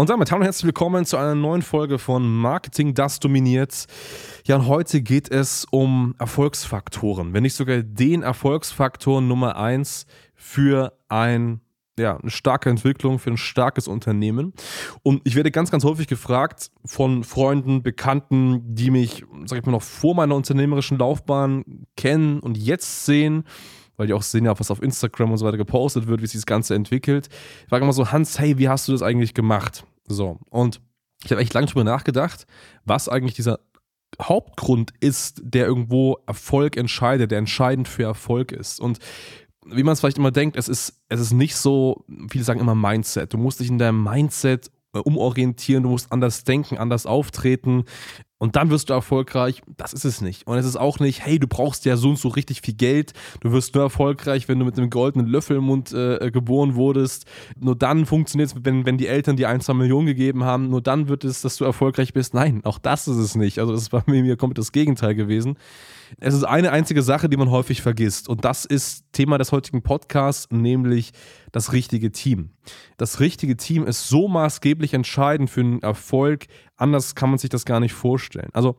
Und damit hallo und herzlich willkommen zu einer neuen Folge von Marketing, das dominiert. Ja, und heute geht es um Erfolgsfaktoren, wenn nicht sogar den Erfolgsfaktor Nummer 1 für ein ja, eine starke Entwicklung für ein starkes Unternehmen. Und ich werde ganz, ganz häufig gefragt von Freunden, Bekannten, die mich, sag ich mal, noch vor meiner unternehmerischen Laufbahn kennen und jetzt sehen, weil die auch sehen ja, was auf Instagram und so weiter gepostet wird, wie sich das Ganze entwickelt. Ich frage immer so, Hans, hey, wie hast du das eigentlich gemacht? So, und ich habe echt lange drüber nachgedacht, was eigentlich dieser Hauptgrund ist, der irgendwo Erfolg entscheidet, der entscheidend für Erfolg ist. Und wie man es vielleicht immer denkt, es ist, es ist nicht so, viele sagen immer Mindset. Du musst dich in deinem Mindset umorientieren, du musst anders denken, anders auftreten und dann wirst du erfolgreich. Das ist es nicht. Und es ist auch nicht, hey, du brauchst ja so und so richtig viel Geld. Du wirst nur erfolgreich, wenn du mit einem goldenen Löffel im Mund äh, geboren wurdest. Nur dann funktioniert es, wenn, wenn die Eltern dir ein, zwei Millionen gegeben haben. Nur dann wird es, dass du erfolgreich bist. Nein, auch das ist es nicht. Also das ist bei mir komplett das Gegenteil gewesen. Es ist eine einzige Sache, die man häufig vergisst. Und das ist Thema des heutigen Podcasts, nämlich das richtige Team. Das richtige Team ist so maßgeblich entscheidend für einen Erfolg. Anders kann man sich das gar nicht vorstellen. Also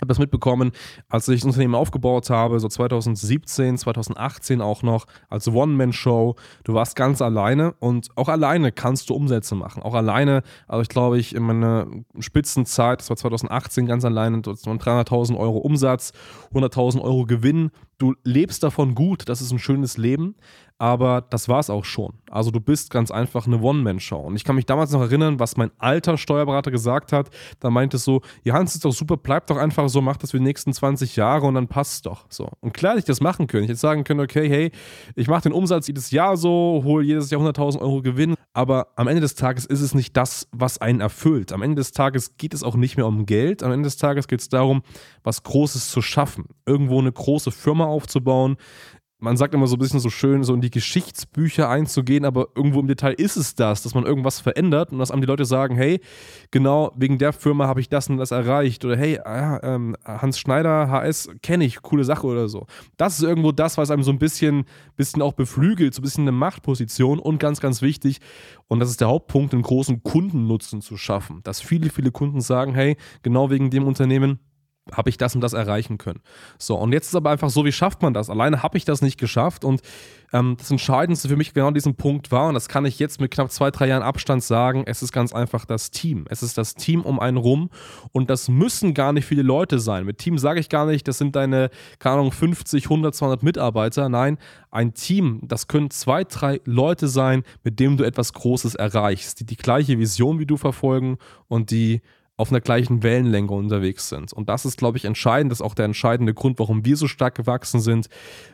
habe das mitbekommen, als ich das Unternehmen aufgebaut habe, so 2017, 2018 auch noch, als One-Man-Show. Du warst ganz alleine und auch alleine kannst du Umsätze machen. Auch alleine, also ich glaube, ich in meiner Spitzenzeit, das war 2018 ganz alleine, das waren 300.000 Euro Umsatz, 100.000 Euro Gewinn. Du lebst davon gut, das ist ein schönes Leben, aber das war es auch schon. Also du bist ganz einfach eine One-Man-Show. Und ich kann mich damals noch erinnern, was mein alter Steuerberater gesagt hat. Da meinte es so, ja Hans, ist doch super, bleib doch einfach so, mach das für die nächsten 20 Jahre und dann passt doch. So. Und klar hätte ich das machen können. Ich hätte sagen können, okay, hey, ich mache den Umsatz jedes Jahr so, hole jedes Jahr 100.000 Euro Gewinn. Aber am Ende des Tages ist es nicht das, was einen erfüllt. Am Ende des Tages geht es auch nicht mehr um Geld. Am Ende des Tages geht es darum, was Großes zu schaffen. Irgendwo eine große Firma aufzubauen, man sagt immer so ein bisschen so schön, so in die Geschichtsbücher einzugehen, aber irgendwo im Detail ist es das, dass man irgendwas verändert und dass einem die Leute sagen, hey, genau wegen der Firma habe ich das und das erreicht oder hey, ähm, Hans Schneider, HS, kenne ich, coole Sache oder so. Das ist irgendwo das, was einem so ein bisschen, bisschen auch beflügelt, so ein bisschen eine Machtposition und ganz, ganz wichtig, und das ist der Hauptpunkt, einen großen Kundennutzen zu schaffen. Dass viele, viele Kunden sagen, hey, genau wegen dem Unternehmen habe ich das und das erreichen können. So, und jetzt ist aber einfach so, wie schafft man das? Alleine habe ich das nicht geschafft und ähm, das Entscheidendste für mich genau diesen Punkt war, und das kann ich jetzt mit knapp zwei, drei Jahren Abstand sagen, es ist ganz einfach das Team. Es ist das Team um einen rum und das müssen gar nicht viele Leute sein. Mit Team sage ich gar nicht, das sind deine, keine Ahnung, 50, 100, 200 Mitarbeiter. Nein, ein Team, das können zwei, drei Leute sein, mit denen du etwas Großes erreichst, die die gleiche Vision wie du verfolgen und die auf einer gleichen Wellenlänge unterwegs sind. Und das ist, glaube ich, entscheidend. Das ist auch der entscheidende Grund, warum wir so stark gewachsen sind.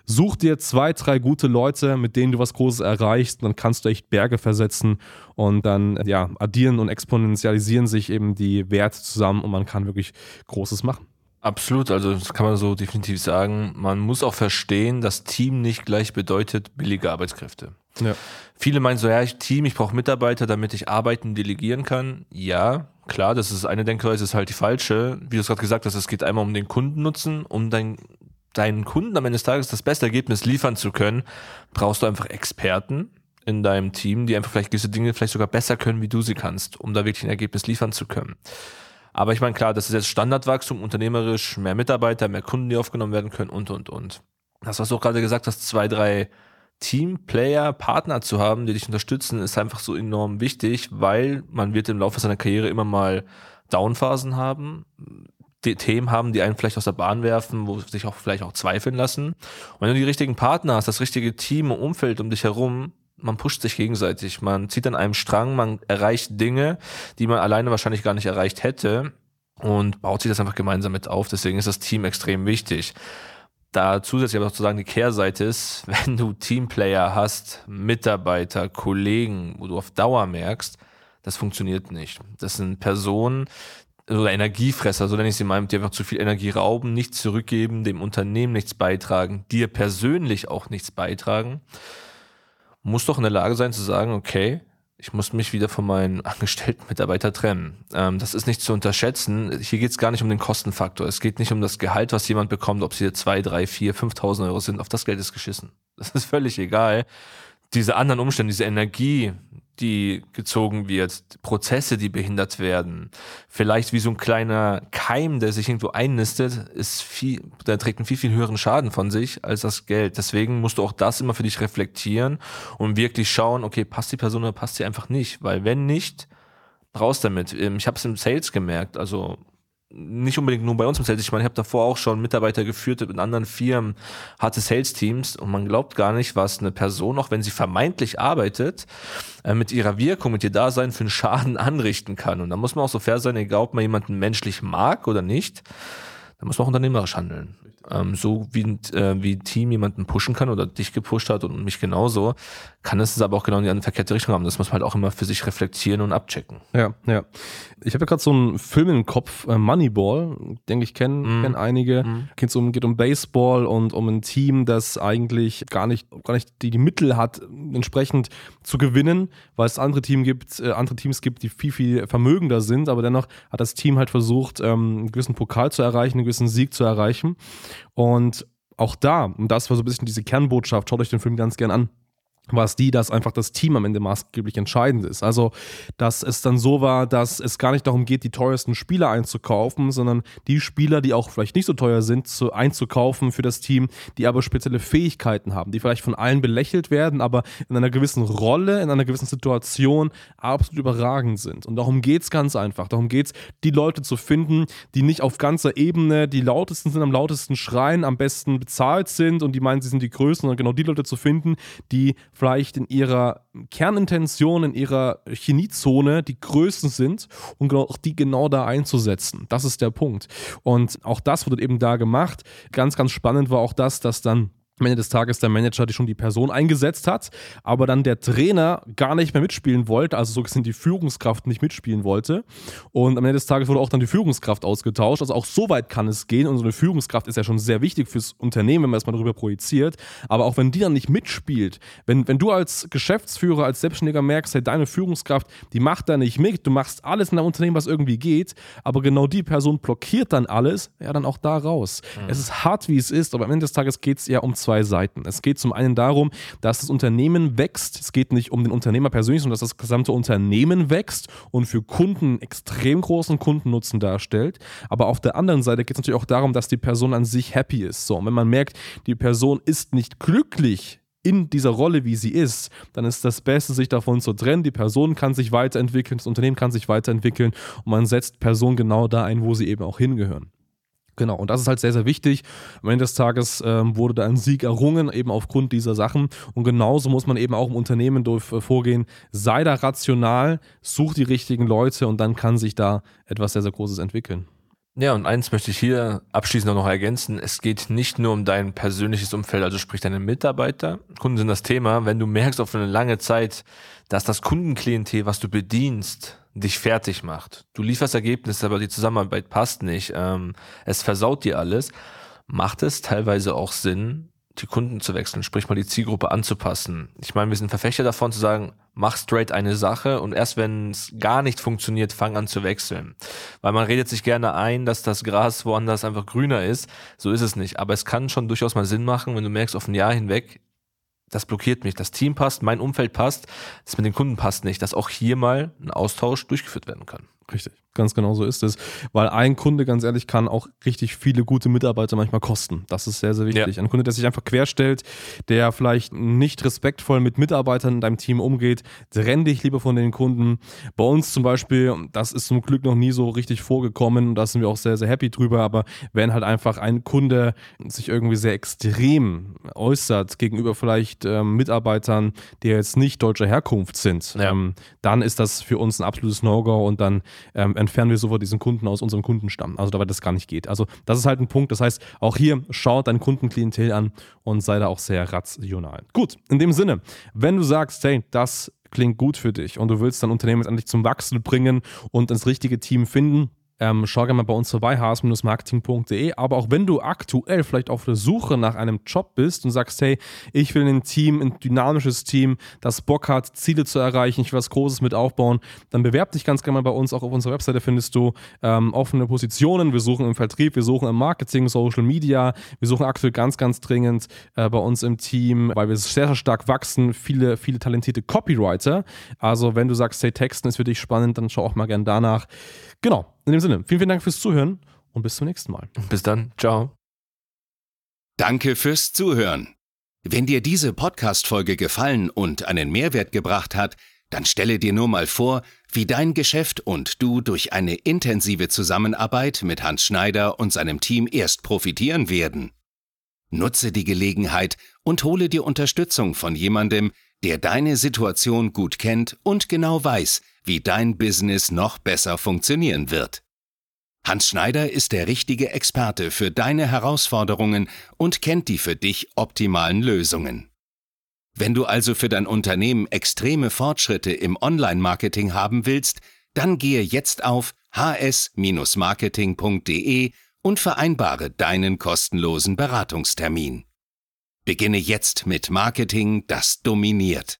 Such dir zwei, drei gute Leute, mit denen du was Großes erreichst. Dann kannst du echt Berge versetzen und dann ja, addieren und exponentialisieren sich eben die Werte zusammen und man kann wirklich Großes machen. Absolut, also das kann man so definitiv sagen. Man muss auch verstehen, dass Team nicht gleich bedeutet billige Arbeitskräfte. Ja. Viele meinen so, ja, ich Team, ich brauche Mitarbeiter, damit ich arbeiten delegieren kann. Ja, klar, das ist eine Denkweise, ist halt die falsche. Wie du es gerade gesagt hast, es geht einmal um den Kundennutzen, um dein, deinen Kunden am Ende des Tages das beste Ergebnis liefern zu können, brauchst du einfach Experten in deinem Team, die einfach vielleicht gewisse Dinge vielleicht sogar besser können, wie du sie kannst, um da wirklich ein Ergebnis liefern zu können. Aber ich meine, klar, das ist jetzt Standardwachstum, unternehmerisch, mehr Mitarbeiter, mehr Kunden, die aufgenommen werden können und, und, und. Das, was du auch gerade gesagt hast, zwei, drei Teamplayer, Partner zu haben, die dich unterstützen, ist einfach so enorm wichtig, weil man wird im Laufe seiner Karriere immer mal Downphasen haben, die Themen haben, die einen vielleicht aus der Bahn werfen, wo sich auch vielleicht auch zweifeln lassen. Und wenn du die richtigen Partner hast, das richtige Team und Umfeld um dich herum, man pusht sich gegenseitig, man zieht an einem Strang, man erreicht Dinge, die man alleine wahrscheinlich gar nicht erreicht hätte und baut sich das einfach gemeinsam mit auf. Deswegen ist das Team extrem wichtig da zusätzlich aber sozusagen die Kehrseite ist, wenn du Teamplayer hast, Mitarbeiter, Kollegen, wo du auf Dauer merkst, Das funktioniert nicht. Das sind Personen, oder Energiefresser, so nenne ich sie mal, die einfach zu viel Energie rauben, nichts zurückgeben, dem Unternehmen nichts beitragen, dir persönlich auch nichts beitragen, muss doch in der Lage sein zu sagen, okay, ich muss mich wieder von meinen angestellten Mitarbeitern trennen. Ähm, das ist nicht zu unterschätzen. Hier geht es gar nicht um den Kostenfaktor. Es geht nicht um das Gehalt, was jemand bekommt, ob hier zwei, drei, vier, 5.000 Euro sind. Auf das Geld ist geschissen. Das ist völlig egal. Diese anderen Umstände, diese Energie, die gezogen wird, Prozesse, die behindert werden, vielleicht wie so ein kleiner Keim, der sich irgendwo einnistet, ist viel, der trägt einen viel, viel höheren Schaden von sich als das Geld. Deswegen musst du auch das immer für dich reflektieren und wirklich schauen, okay, passt die Person oder passt sie einfach nicht? Weil wenn nicht, raus damit. Ähm, ich habe es im Sales gemerkt, also nicht unbedingt nur bei uns im Sales. Ich meine, ich habe davor auch schon Mitarbeiter geführt in anderen Firmen, hatte Sales-Teams und man glaubt gar nicht, was eine Person, auch wenn sie vermeintlich arbeitet, äh, mit ihrer Wirkung, mit ihr Dasein für einen Schaden anrichten kann. Und da muss man auch so fair sein, egal ob man jemanden menschlich mag oder nicht, da muss man auch unternehmerisch handeln. Ähm, so wie, äh, wie Team jemanden pushen kann oder dich gepusht hat und mich genauso, kann es aber auch genau in die verkehrte Richtung haben. Das muss man halt auch immer für sich reflektieren und abchecken. Ja, ja. Ich habe ja gerade so einen Film im Kopf, äh, Moneyball, denke ich, kennen mm. kenn einige. Mm. Geht um, geht um Baseball und um ein Team, das eigentlich gar nicht, gar nicht die, die Mittel hat, entsprechend zu gewinnen, weil es andere, Team gibt, äh, andere Teams gibt, die viel, viel vermögender sind, aber dennoch hat das Team halt versucht, ähm, einen gewissen Pokal zu erreichen, einen gewissen Sieg zu erreichen. Und auch da, und das war so ein bisschen diese Kernbotschaft, schaut euch den Film ganz gern an war es die, dass einfach das Team am Ende maßgeblich entscheidend ist. Also, dass es dann so war, dass es gar nicht darum geht, die teuersten Spieler einzukaufen, sondern die Spieler, die auch vielleicht nicht so teuer sind, zu, einzukaufen für das Team, die aber spezielle Fähigkeiten haben, die vielleicht von allen belächelt werden, aber in einer gewissen Rolle, in einer gewissen Situation absolut überragend sind. Und darum geht es ganz einfach. Darum geht es, die Leute zu finden, die nicht auf ganzer Ebene die lautesten sind, am lautesten schreien, am besten bezahlt sind und die meinen, sie sind die Größten, sondern genau die Leute zu finden, die vielleicht in ihrer Kernintention, in ihrer Chemiezone die größten sind und auch die genau da einzusetzen. Das ist der Punkt. Und auch das wurde eben da gemacht. Ganz, ganz spannend war auch das, dass dann am Ende des Tages der Manager die schon die Person eingesetzt hat, aber dann der Trainer gar nicht mehr mitspielen wollte, also so gesehen die Führungskraft nicht mitspielen wollte. Und am Ende des Tages wurde auch dann die Führungskraft ausgetauscht. Also auch so weit kann es gehen. Und so eine Führungskraft ist ja schon sehr wichtig fürs Unternehmen, wenn man es mal darüber projiziert. Aber auch wenn die dann nicht mitspielt, wenn, wenn du als Geschäftsführer, als Selbstständiger merkst, hey, deine Führungskraft, die macht da nicht mit, du machst alles in deinem Unternehmen, was irgendwie geht, aber genau die Person blockiert dann alles, ja, dann auch da raus. Mhm. Es ist hart, wie es ist, aber am Ende des Tages geht es ja um zwei Seiten. Es geht zum einen darum, dass das Unternehmen wächst. Es geht nicht um den Unternehmer persönlich, sondern dass das gesamte Unternehmen wächst und für Kunden extrem großen Kundennutzen darstellt. Aber auf der anderen Seite geht es natürlich auch darum, dass die Person an sich happy ist. So, und wenn man merkt, die Person ist nicht glücklich in dieser Rolle, wie sie ist, dann ist das Beste, sich davon zu trennen. Die Person kann sich weiterentwickeln, das Unternehmen kann sich weiterentwickeln und man setzt Personen genau da ein, wo sie eben auch hingehören. Genau, und das ist halt sehr, sehr wichtig. Am Ende des Tages ähm, wurde da ein Sieg errungen, eben aufgrund dieser Sachen. Und genauso muss man eben auch im Unternehmen durch, äh, vorgehen. Sei da rational, such die richtigen Leute und dann kann sich da etwas sehr, sehr Großes entwickeln. Ja, und eins möchte ich hier abschließend noch ergänzen. Es geht nicht nur um dein persönliches Umfeld, also sprich deine Mitarbeiter. Kunden sind das Thema. Wenn du merkst auf eine lange Zeit, dass das Kundenklientel, was du bedienst, dich fertig macht. Du lieferst Ergebnisse, aber die Zusammenarbeit passt nicht. Ähm, es versaut dir alles. Macht es teilweise auch Sinn, die Kunden zu wechseln, sprich mal die Zielgruppe anzupassen. Ich meine, wir sind Verfechter davon zu sagen, mach straight eine Sache und erst wenn es gar nicht funktioniert, fang an zu wechseln. Weil man redet sich gerne ein, dass das Gras woanders einfach grüner ist. So ist es nicht. Aber es kann schon durchaus mal Sinn machen, wenn du merkst, auf ein Jahr hinweg, das blockiert mich. Das Team passt, mein Umfeld passt, das mit den Kunden passt nicht, dass auch hier mal ein Austausch durchgeführt werden kann. Richtig. Ganz genau so ist es. Weil ein Kunde, ganz ehrlich, kann auch richtig viele gute Mitarbeiter manchmal kosten. Das ist sehr, sehr wichtig. Ja. Ein Kunde, der sich einfach querstellt, der vielleicht nicht respektvoll mit Mitarbeitern in deinem Team umgeht, trenn dich lieber von den Kunden. Bei uns zum Beispiel, das ist zum Glück noch nie so richtig vorgekommen und da sind wir auch sehr, sehr happy drüber. Aber wenn halt einfach ein Kunde sich irgendwie sehr extrem äußert gegenüber vielleicht ähm, Mitarbeitern, die jetzt nicht deutscher Herkunft sind, ja. ähm, dann ist das für uns ein absolutes No-Go und dann ähm, entfernen wir sofort diesen Kunden aus unserem Kundenstamm. Also dabei das gar nicht geht. Also das ist halt ein Punkt. Das heißt, auch hier schaut dein Kundenklientel an und sei da auch sehr rational. Gut, in dem Sinne, wenn du sagst, hey, das klingt gut für dich und du willst dein Unternehmen jetzt endlich zum Wachsen bringen und ins richtige Team finden, ähm, schau gerne mal bei uns vorbei, hs-marketing.de. Aber auch wenn du aktuell vielleicht auf der Suche nach einem Job bist und sagst, hey, ich will ein Team, ein dynamisches Team, das Bock hat, Ziele zu erreichen, ich will was Großes mit aufbauen, dann bewerb dich ganz gerne mal bei uns. Auch auf unserer Webseite findest du ähm, offene Positionen. Wir suchen im Vertrieb, wir suchen im Marketing, Social Media. Wir suchen aktuell ganz, ganz dringend äh, bei uns im Team, weil wir sehr, sehr stark wachsen, viele, viele talentierte Copywriter. Also wenn du sagst, hey, Texten ist für dich spannend, dann schau auch mal gerne danach. Genau. In dem Sinne, vielen, vielen Dank fürs Zuhören und bis zum nächsten Mal. Bis dann. Ciao. Danke fürs Zuhören. Wenn dir diese Podcast-Folge gefallen und einen Mehrwert gebracht hat, dann stelle dir nur mal vor, wie dein Geschäft und du durch eine intensive Zusammenarbeit mit Hans Schneider und seinem Team erst profitieren werden. Nutze die Gelegenheit und hole dir Unterstützung von jemandem, der deine Situation gut kennt und genau weiß, wie dein Business noch besser funktionieren wird. Hans Schneider ist der richtige Experte für deine Herausforderungen und kennt die für dich optimalen Lösungen. Wenn du also für dein Unternehmen extreme Fortschritte im Online-Marketing haben willst, dann gehe jetzt auf hs-marketing.de und vereinbare deinen kostenlosen Beratungstermin. Beginne jetzt mit Marketing, das dominiert.